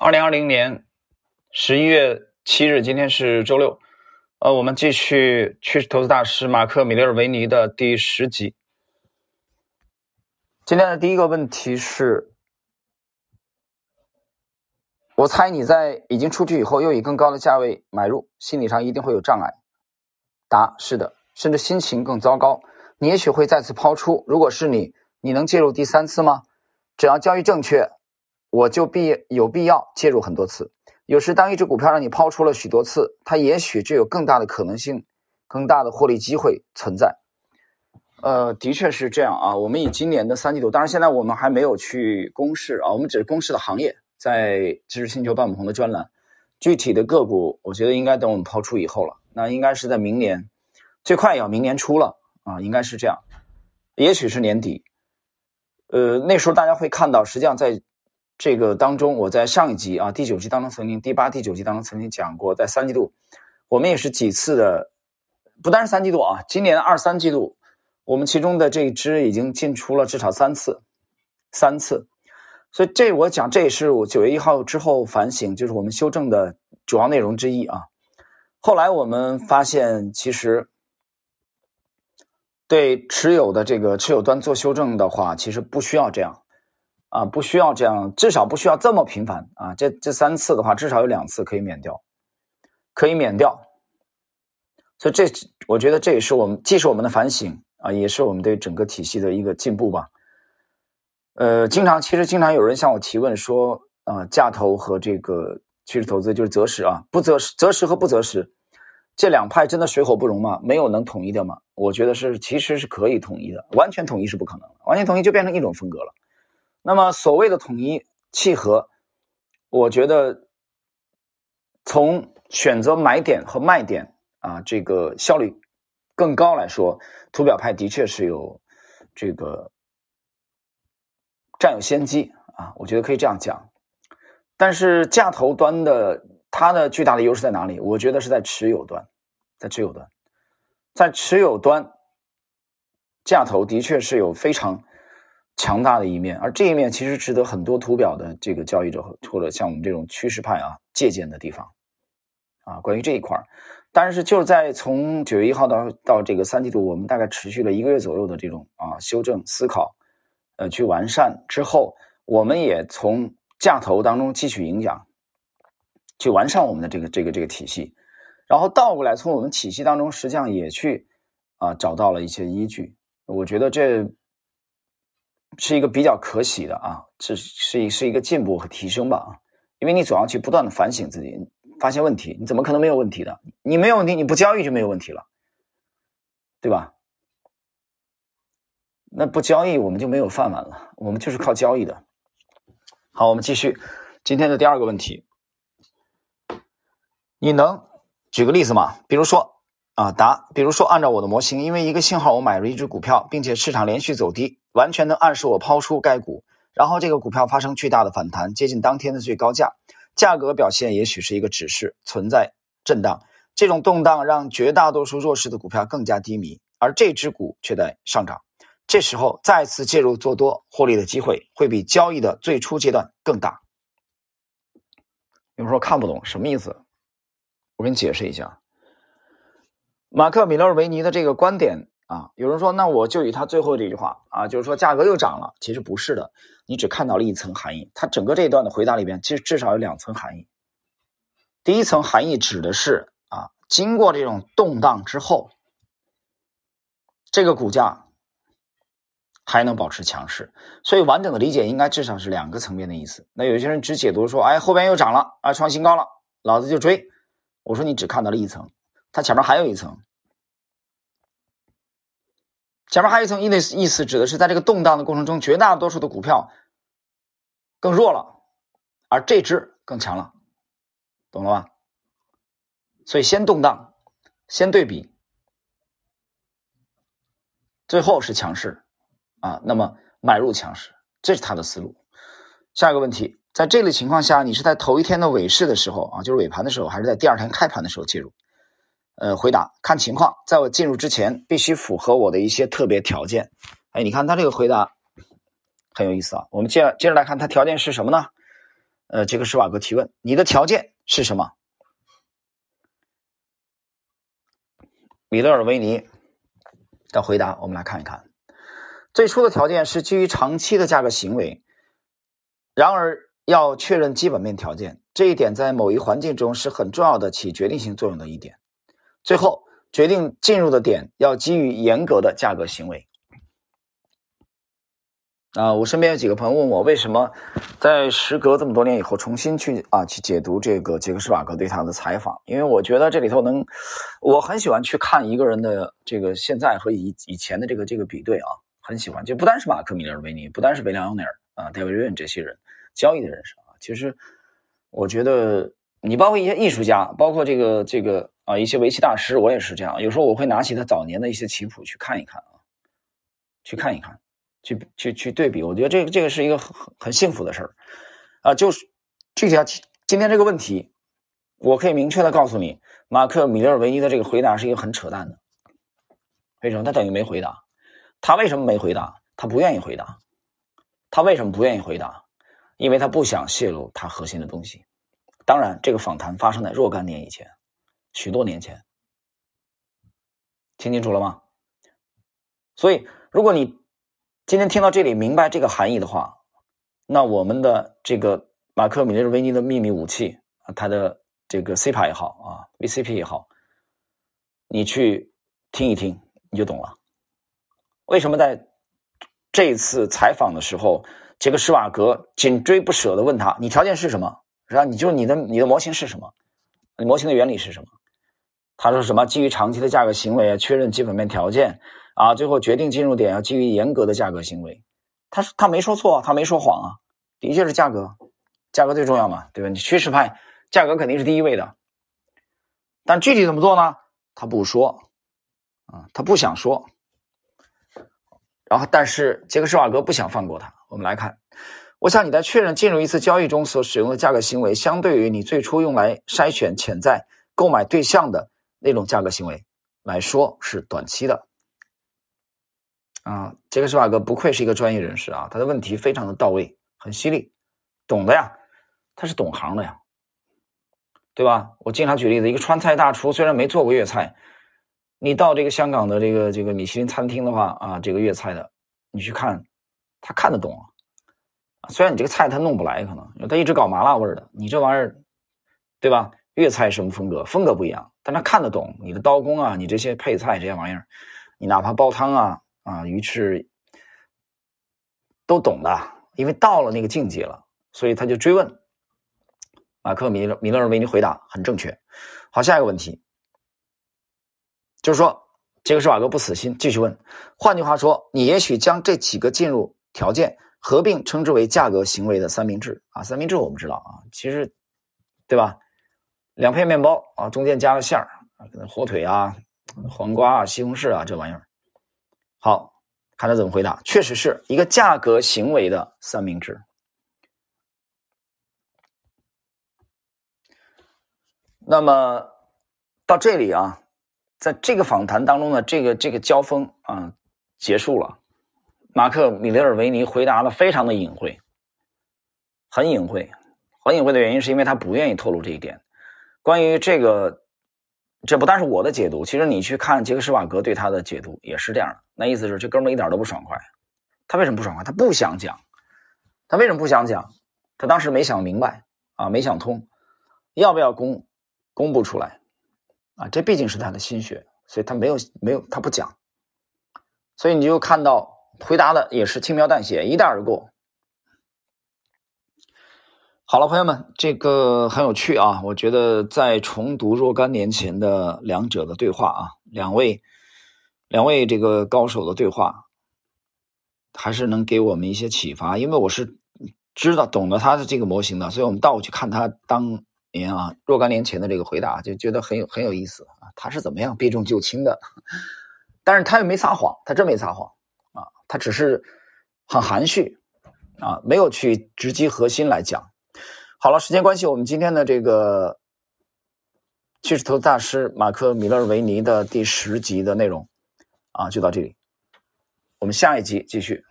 二零二零年十一月七日，今天是周六。呃，我们继续趋势投资大师马克·米勒尔维尼的第十集。今天的第一个问题是：我猜你在已经出去以后，又以更高的价位买入，心理上一定会有障碍。答：是的，甚至心情更糟糕。你也许会再次抛出。如果是你，你能介入第三次吗？只要交易正确。我就必有必要介入很多次。有时，当一只股票让你抛出了许多次，它也许就有更大的可能性、更大的获利机会存在。呃，的确是这样啊。我们以今年的三季度，当然现在我们还没有去公示啊，我们只是公示的行业，在知识星球半亩红的专栏。具体的个股，我觉得应该等我们抛出以后了。那应该是在明年，最快也要明年初了啊，应该是这样。也许是年底。呃，那时候大家会看到，实际上在。这个当中，我在上一集啊，第九集当中曾经，第八、第九集当中曾经讲过，在三季度，我们也是几次的，不单是三季度啊，今年二三季度，我们其中的这一支已经进出了至少三次，三次，所以这我讲这也是我九月一号之后反省，就是我们修正的主要内容之一啊。后来我们发现，其实对持有的这个持有端做修正的话，其实不需要这样。啊，不需要这样，至少不需要这么频繁啊。这这三次的话，至少有两次可以免掉，可以免掉。所以这，我觉得这也是我们既是我们的反省啊，也是我们对整个体系的一个进步吧。呃，经常其实经常有人向我提问说，啊，价投和这个趋势投资就是择时啊，不择时，择时和不择时，这两派真的水火不容吗？没有能统一的吗？我觉得是，其实是可以统一的，完全统一是不可能，完全统一就变成一种风格了。那么所谓的统一契合，我觉得从选择买点和卖点啊，这个效率更高来说，图表派的确是有这个占有先机啊，我觉得可以这样讲。但是价投端的它的巨大的优势在哪里？我觉得是在持有端，在持有端，在持有端，价投的确是有非常。强大的一面，而这一面其实值得很多图表的这个交易者或者像我们这种趋势派啊借鉴的地方，啊，关于这一块儿，但是就在从九月一号到到这个三季度，我们大概持续了一个月左右的这种啊修正思考，呃，去完善。之后，我们也从价投当中汲取营养，去完善我们的这个这个这个体系，然后倒过来从我们体系当中实际上也去啊找到了一些依据，我觉得这。是一个比较可喜的啊，是是是一个进步和提升吧啊，因为你总要去不断的反省自己，发现问题，你怎么可能没有问题的？你没有问题，你不交易就没有问题了，对吧？那不交易我们就没有饭碗了，我们就是靠交易的。好，我们继续今天的第二个问题，你能举个例子吗？比如说。啊，答，比如说，按照我的模型，因为一个信号，我买入一只股票，并且市场连续走低，完全能暗示我抛出该股，然后这个股票发生巨大的反弹，接近当天的最高价，价格表现也许是一个指示，存在震荡，这种动荡让绝大多数弱势的股票更加低迷，而这只股却在上涨，这时候再次介入做多获利的机会会比交易的最初阶段更大。有人说看不懂什么意思，我给你解释一下。马克·米勒维尼的这个观点啊，有人说，那我就以他最后这句话啊，就是说价格又涨了。其实不是的，你只看到了一层含义。他整个这一段的回答里边，其实至少有两层含义。第一层含义指的是啊，经过这种动荡之后，这个股价还能保持强势。所以完整的理解应该至少是两个层面的意思。那有些人只解读说，哎，后边又涨了啊，创新高了，老子就追。我说你只看到了一层。它前面还有一层，前面还有一层意思，意思指的是在这个动荡的过程中，绝大多数的股票更弱了，而这只更强了，懂了吧？所以先动荡，先对比，最后是强势啊。那么买入强势，这是他的思路。下一个问题，在这类情况下，你是在头一天的尾市的时候啊，就是尾盘的时候，还是在第二天开盘的时候介入？呃，回答看情况，在我进入之前必须符合我的一些特别条件。哎，你看他这个回答很有意思啊。我们接着接着来看，他条件是什么呢？呃，杰克施瓦格提问：你的条件是什么？米勒尔维尼的回答，我们来看一看。最初的条件是基于长期的价格行为，然而要确认基本面条件，这一点在某一环境中是很重要的，起决定性作用的一点。最后决定进入的点要基于严格的价格行为。啊，我身边有几个朋友问我，为什么在时隔这么多年以后重新去啊去解读这个杰克施瓦格对他的采访？因为我觉得这里头能，我很喜欢去看一个人的这个现在和以以前的这个这个比对啊，很喜欢。就不单是马克米勒维尼，不单是维良奥内尔啊、戴维瑞恩这些人交易的人士啊，其实我觉得你包括一些艺术家，包括这个这个啊一些围棋大师，我也是这样。有时候我会拿起他早年的一些棋谱去看一看啊，去看一看。去去去对比，我觉得这个这个是一个很很幸福的事儿，啊，就是具体要今天这个问题，我可以明确的告诉你，马克米勒尔维尼的这个回答是一个很扯淡的，为什么？他等于没回答，他为什么没回答？他不愿意回答，他为什么不愿意回答？因为他不想泄露他核心的东西。当然，这个访谈发生在若干年以前，许多年前，听清楚了吗？所以，如果你。今天听到这里，明白这个含义的话，那我们的这个马克·米勒维尼的秘密武器啊，他的这个 C 牌也好啊，VCP 也好，你去听一听，你就懂了。为什么在这次采访的时候，杰克·施瓦格紧追不舍的问他：“你条件是什么？然后你就你的你的模型是什么？你模型的原理是什么？”他说：“什么？基于长期的价格行为，确认基本面条件。”啊，最后决定进入点要基于严格的价格行为，他他没说错，他没说谎啊，的确是价格，价格最重要嘛，对吧？你趋势派，价格肯定是第一位的，但具体怎么做呢？他不说，啊，他不想说，然后但是杰克施瓦格不想放过他。我们来看，我想你在确认进入一次交易中所使用的价格行为，相对于你最初用来筛选潜在购买对象的那种价格行为来说，是短期的。啊，杰克施瓦格不愧是一个专业人士啊，他的问题非常的到位，很犀利，懂的呀，他是懂行的呀，对吧？我经常举例子，一个川菜大厨虽然没做过粤菜，你到这个香港的这个这个米其林餐厅的话啊，这个粤菜的，你去看，他看得懂啊。虽然你这个菜他弄不来，可能他一直搞麻辣味的，你这玩意儿，对吧？粤菜什么风格？风格不一样，但他看得懂你的刀工啊，你这些配菜这些玩意儿，你哪怕煲汤啊。啊，鱼翅都懂的，因为到了那个境界了，所以他就追问。马克米勒米勒尔维尼回答很正确。好，下一个问题就是说，杰克施瓦格不死心，继续问。换句话说，你也许将这几个进入条件合并称之为价格行为的三明治啊。三明治我们知道啊，其实对吧？两片面包啊，中间加了馅儿啊，火腿啊、黄瓜啊、西红柿啊这玩意儿。好，看他怎么回答。确实是一个价格行为的三明治。那么到这里啊，在这个访谈当中呢，这个这个交锋啊结束了。马克米勒尔维尼回答的非常的隐晦，很隐晦，很隐晦的原因是因为他不愿意透露这一点。关于这个。这不但是我的解读，其实你去看杰克施瓦格对他的解读也是这样的。那意思是这哥们一点都不爽快。他为什么不爽快？他不想讲。他为什么不想讲？他当时没想明白啊，没想通，要不要公公布出来啊？这毕竟是他的心血，所以他没有没有他不讲。所以你就看到回答的也是轻描淡写，一带而过。好了，朋友们，这个很有趣啊！我觉得在重读若干年前的两者的对话啊，两位两位这个高手的对话，还是能给我们一些启发。因为我是知道懂得他的这个模型的，所以我们倒过去看他当年啊若干年前的这个回答，就觉得很有很有意思啊。他是怎么样避重就轻的？但是他又没撒谎，他真没撒谎，他只是很含蓄啊，没有去直击核心来讲。好了，时间关系，我们今天的这个趋势投资大师马克·米勒维尼的第十集的内容啊，就到这里。我们下一集继续。